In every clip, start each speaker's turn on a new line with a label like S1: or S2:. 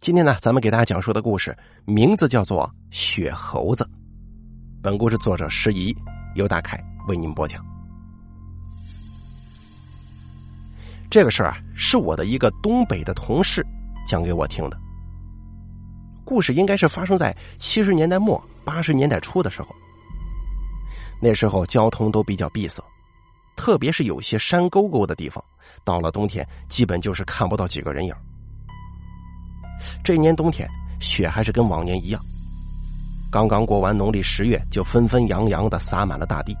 S1: 今天呢，咱们给大家讲述的故事名字叫做《雪猴子》。本故事作者施怡，由大凯为您播讲。这个事儿啊，是我的一个东北的同事讲给我听的。故事应该是发生在七十年代末八十年代初的时候。那时候交通都比较闭塞，特别是有些山沟沟的地方，到了冬天基本就是看不到几个人影。这年冬天，雪还是跟往年一样。刚刚过完农历十月，就纷纷扬扬的洒满了大地。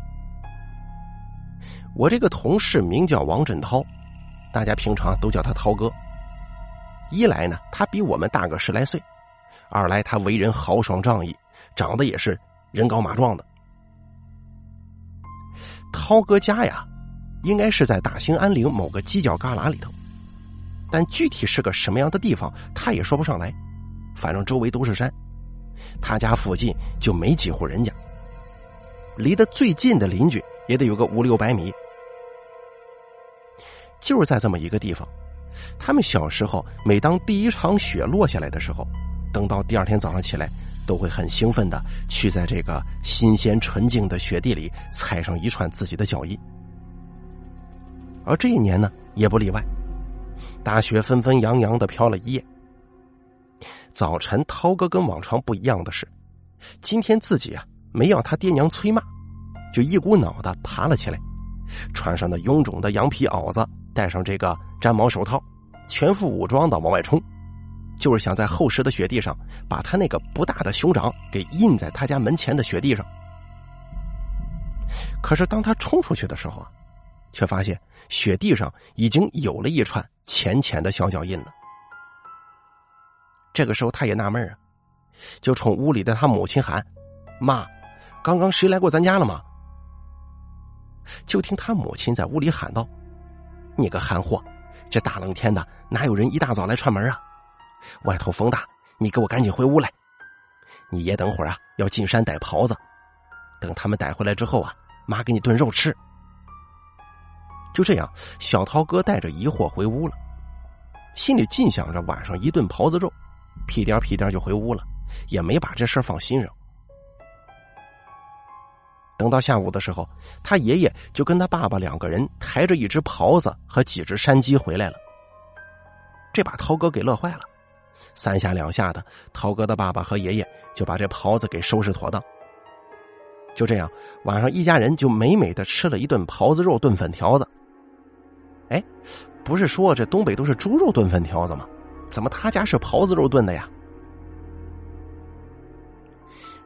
S1: 我这个同事名叫王振涛，大家平常都叫他涛哥。一来呢，他比我们大个十来岁；二来他为人豪爽仗义，长得也是人高马壮的。涛哥家呀，应该是在大兴安岭某个犄角旮旯里头。但具体是个什么样的地方，他也说不上来。反正周围都是山，他家附近就没几户人家。离得最近的邻居也得有个五六百米。就是在这么一个地方，他们小时候每当第一场雪落下来的时候，等到第二天早上起来，都会很兴奋的去在这个新鲜纯净的雪地里踩上一串自己的脚印。而这一年呢，也不例外。大雪纷纷扬扬的飘了一夜。早晨，涛哥跟往常不一样的是，今天自己啊没要他爹娘催骂，就一股脑的爬了起来，穿上那臃肿的羊皮袄子，戴上这个毡毛手套，全副武装的往外冲，就是想在厚实的雪地上把他那个不大的熊掌给印在他家门前的雪地上。可是当他冲出去的时候啊。却发现雪地上已经有了一串浅浅的小脚印了。这个时候他也纳闷啊，就冲屋里的他母亲喊：“妈，刚刚谁来过咱家了吗？”就听他母亲在屋里喊道：“你个憨货，这大冷天的哪有人一大早来串门啊？外头风大，你给我赶紧回屋来。你爷等会儿啊要进山逮狍子，等他们逮回来之后啊，妈给你炖肉吃。”就这样，小涛哥带着疑惑回屋了，心里尽想着晚上一顿狍子肉，屁颠屁颠就回屋了，也没把这事放心上。等到下午的时候，他爷爷就跟他爸爸两个人抬着一只狍子和几只山鸡回来了，这把涛哥给乐坏了，三下两下的，涛哥的爸爸和爷爷就把这狍子给收拾妥当。就这样，晚上一家人就美美的吃了一顿狍子肉炖粉条子。哎，不是说这东北都是猪肉炖粉条子吗？怎么他家是狍子肉炖的呀？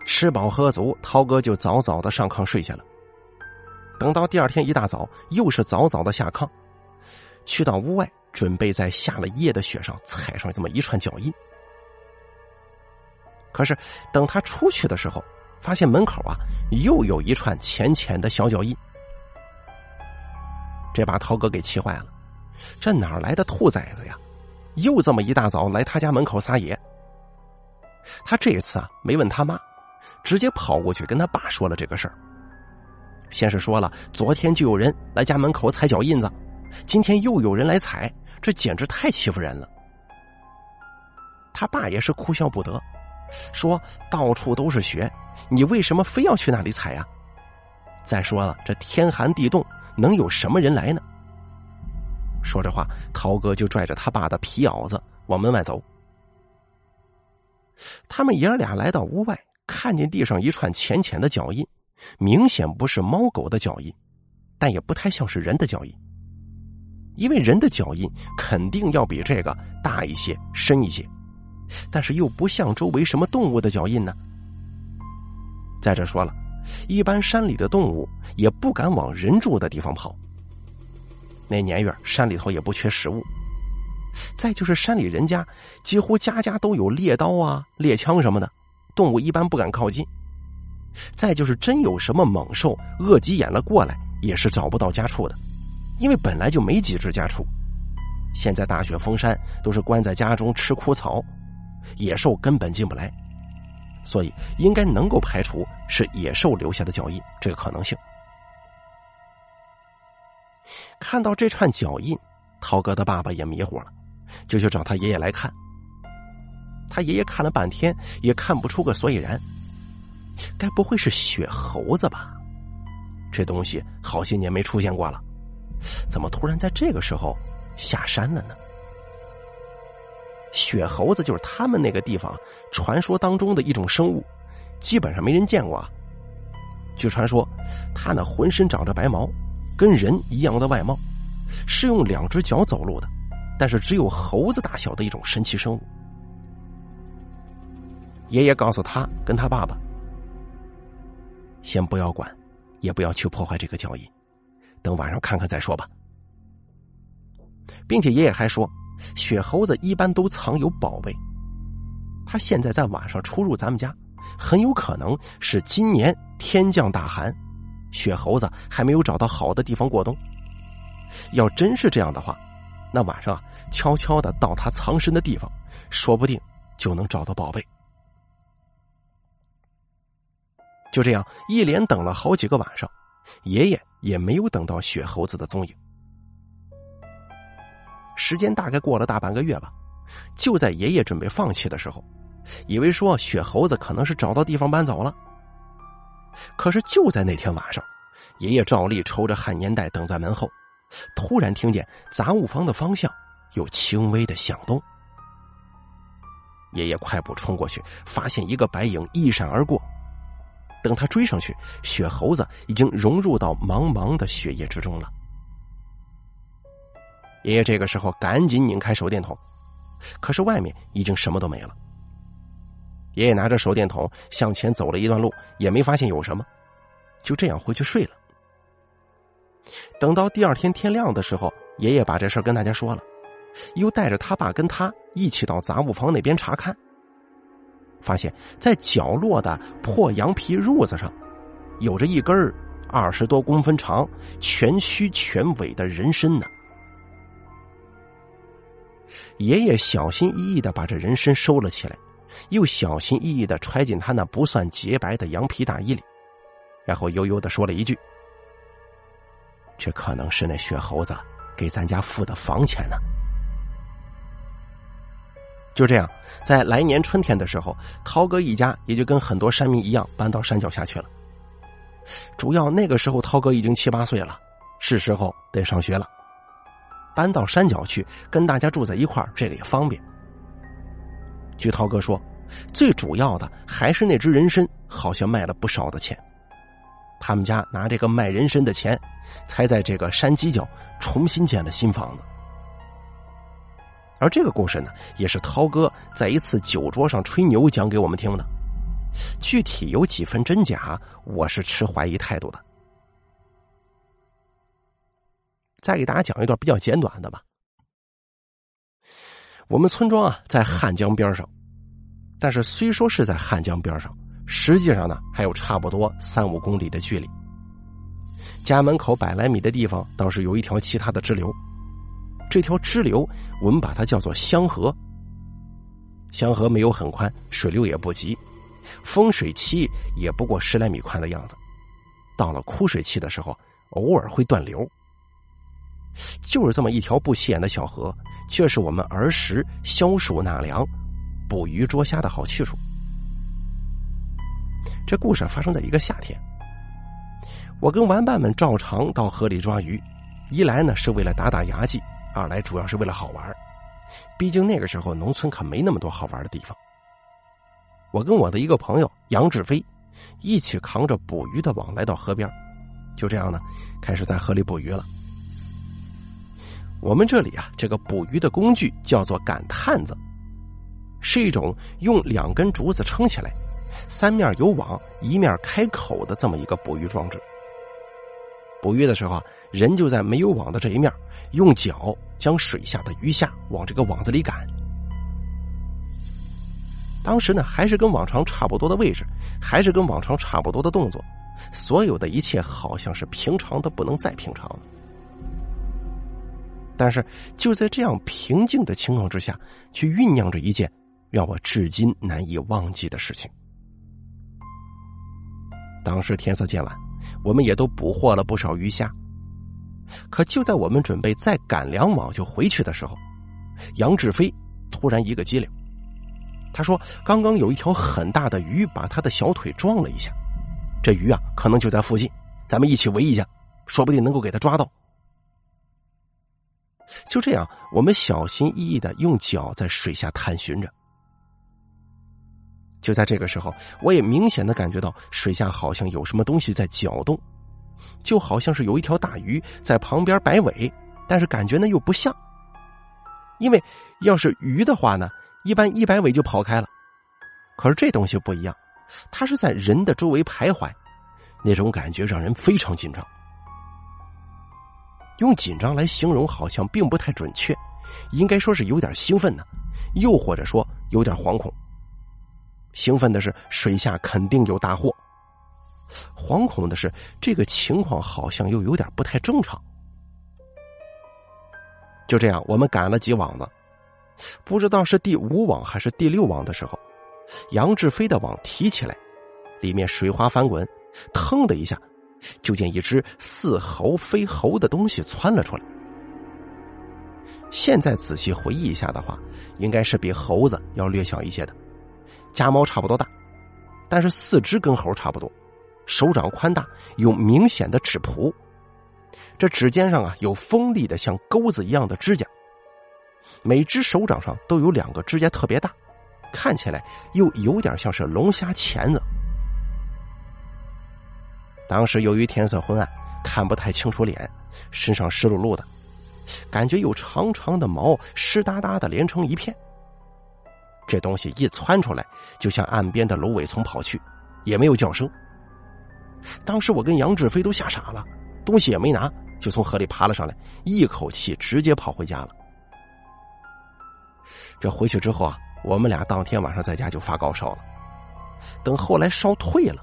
S1: 吃饱喝足，涛哥就早早的上炕睡下了。等到第二天一大早，又是早早的下炕，去到屋外，准备在下了夜的雪上踩上这么一串脚印。可是等他出去的时候，发现门口啊，又有一串浅浅的小脚印。这把涛哥给气坏了，这哪来的兔崽子呀？又这么一大早来他家门口撒野。他这次啊没问他妈，直接跑过去跟他爸说了这个事儿。先是说了昨天就有人来家门口踩脚印子，今天又有人来踩，这简直太欺负人了。他爸也是哭笑不得，说到处都是雪，你为什么非要去那里踩呀？再说了，这天寒地冻。能有什么人来呢？说着话，涛哥就拽着他爸的皮袄子往门外走。他们爷儿俩来到屋外，看见地上一串浅浅的脚印，明显不是猫狗的脚印，但也不太像是人的脚印。因为人的脚印肯定要比这个大一些、深一些，但是又不像周围什么动物的脚印呢。再者说了。一般山里的动物也不敢往人住的地方跑。那年月山里头也不缺食物。再就是山里人家几乎家家都有猎刀啊、猎枪什么的，动物一般不敢靠近。再就是真有什么猛兽、饿急眼了过来，也是找不到家畜的，因为本来就没几只家畜。现在大雪封山，都是关在家中吃枯草，野兽根本进不来。所以，应该能够排除是野兽留下的脚印这个可能性。看到这串脚印，涛哥的爸爸也迷糊了，就去找他爷爷来看。他爷爷看了半天也看不出个所以然。该不会是雪猴子吧？这东西好些年没出现过了，怎么突然在这个时候下山了呢？雪猴子就是他们那个地方传说当中的一种生物，基本上没人见过。啊。据传说，它那浑身长着白毛，跟人一样的外貌，是用两只脚走路的，但是只有猴子大小的一种神奇生物。爷爷告诉他跟他爸爸，先不要管，也不要去破坏这个脚印，等晚上看看再说吧。并且爷爷还说。雪猴子一般都藏有宝贝，他现在在晚上出入咱们家，很有可能是今年天降大寒，雪猴子还没有找到好的地方过冬。要真是这样的话，那晚上悄悄的到他藏身的地方，说不定就能找到宝贝。就这样，一连等了好几个晚上，爷爷也没有等到雪猴子的踪影。时间大概过了大半个月吧，就在爷爷准备放弃的时候，以为说雪猴子可能是找到地方搬走了。可是就在那天晚上，爷爷照例抽着旱烟袋等在门后，突然听见杂物房的方向有轻微的响动。爷爷快步冲过去，发现一个白影一闪而过。等他追上去，雪猴子已经融入到茫茫的雪夜之中了。爷爷这个时候赶紧拧开手电筒，可是外面已经什么都没了。爷爷拿着手电筒向前走了一段路，也没发现有什么，就这样回去睡了。等到第二天天亮的时候，爷爷把这事跟大家说了，又带着他爸跟他一起到杂物房那边查看，发现在角落的破羊皮褥子上，有着一根二十多公分长、全须全尾的人参呢。爷爷小心翼翼的把这人参收了起来，又小心翼翼的揣进他那不算洁白的羊皮大衣里，然后悠悠的说了一句：“这可能是那雪猴子给咱家付的房钱呢。”就这样，在来年春天的时候，涛哥一家也就跟很多山民一样搬到山脚下去了。主要那个时候，涛哥已经七八岁了，是时候得上学了。搬到山脚去，跟大家住在一块，这个也方便。据涛哥说，最主要的还是那只人参，好像卖了不少的钱。他们家拿这个卖人参的钱，才在这个山犄角重新建了新房子。而这个故事呢，也是涛哥在一次酒桌上吹牛讲给我们听的。具体有几分真假，我是持怀疑态度的。再给大家讲一段比较简短的吧。我们村庄啊在汉江边上，但是虽说是在汉江边上，实际上呢还有差不多三五公里的距离。家门口百来米的地方倒是有一条其他的支流，这条支流我们把它叫做香河。香河没有很宽，水流也不急，丰水期也不过十来米宽的样子，到了枯水期的时候，偶尔会断流。就是这么一条不起眼的小河，却是我们儿时消暑纳凉、捕鱼捉虾的好去处。这故事发生在一个夏天，我跟玩伴们照常到河里抓鱼，一来呢是为了打打牙祭，二来主要是为了好玩。毕竟那个时候农村可没那么多好玩的地方。我跟我的一个朋友杨志飞一起扛着捕鱼的网来到河边，就这样呢开始在河里捕鱼了。我们这里啊，这个捕鱼的工具叫做赶探子，是一种用两根竹子撑起来，三面有网，一面开口的这么一个捕鱼装置。捕鱼的时候啊，人就在没有网的这一面，用脚将水下的鱼虾往这个网子里赶。当时呢，还是跟往常差不多的位置，还是跟往常差不多的动作，所有的一切好像是平常的不能再平常了。但是就在这样平静的情况之下，却酝酿着一件让我至今难以忘记的事情。当时天色渐晚，我们也都捕获了不少鱼虾。可就在我们准备再赶两网就回去的时候，杨志飞突然一个机灵，他说刚刚有一条很大的鱼把他的小腿撞了一下，这鱼啊可能就在附近，咱们一起围一下，说不定能够给他抓到。就这样，我们小心翼翼的用脚在水下探寻着。就在这个时候，我也明显的感觉到水下好像有什么东西在搅动，就好像是有一条大鱼在旁边摆尾，但是感觉呢又不像。因为要是鱼的话呢，一般一摆尾就跑开了，可是这东西不一样，它是在人的周围徘徊，那种感觉让人非常紧张。用紧张来形容好像并不太准确，应该说是有点兴奋呢，又或者说有点惶恐。兴奋的是水下肯定有大祸，惶恐的是这个情况好像又有点不太正常。就这样，我们赶了几网子，不知道是第五网还是第六网的时候，杨志飞的网提起来，里面水花翻滚，腾的一下。就见一只似猴非猴的东西窜了出来。现在仔细回忆一下的话，应该是比猴子要略小一些的，家猫差不多大，但是四肢跟猴差不多，手掌宽大，有明显的指蹼，这指尖上啊有锋利的像钩子一样的指甲，每只手掌上都有两个指甲特别大，看起来又有点像是龙虾钳子。当时由于天色昏暗，看不太清楚脸，身上湿漉漉的，感觉有长长的毛湿哒哒的连成一片。这东西一窜出来，就向岸边的芦苇丛跑去，也没有叫声。当时我跟杨志飞都吓傻了，东西也没拿，就从河里爬了上来，一口气直接跑回家了。这回去之后啊，我们俩当天晚上在家就发高烧了，等后来烧退了。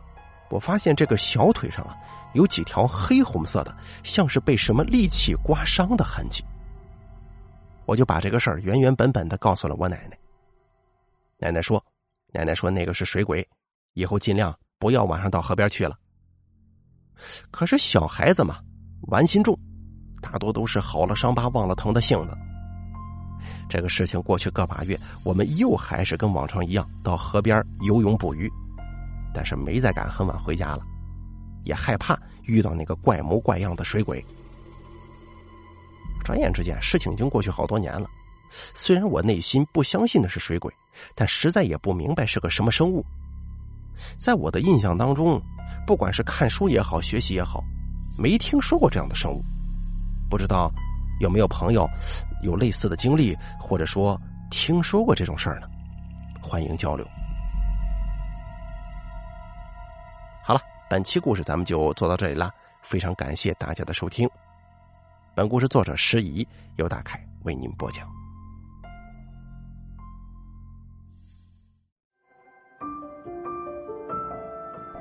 S1: 我发现这个小腿上啊，有几条黑红色的，像是被什么利器刮伤的痕迹。我就把这个事儿原原本本的告诉了我奶奶。奶奶说：“奶奶说那个是水鬼，以后尽量不要晚上到河边去了。”可是小孩子嘛，玩心重，大多都是好了伤疤忘了疼的性子。这个事情过去个把月，我们又还是跟往常一样到河边游泳捕鱼。但是没再敢很晚回家了，也害怕遇到那个怪模怪样的水鬼。转眼之间，事情已经过去好多年了。虽然我内心不相信的是水鬼，但实在也不明白是个什么生物。在我的印象当中，不管是看书也好，学习也好，没听说过这样的生物。不知道有没有朋友有类似的经历，或者说听说过这种事儿呢？欢迎交流。本期故事咱们就做到这里了，非常感谢大家的收听。本故事作者石怡，由大凯为您播讲。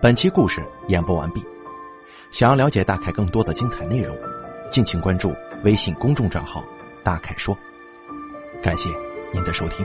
S2: 本期故事演播完毕。想要了解大凯更多的精彩内容，敬请关注微信公众账号“大凯说”。感谢您的收听。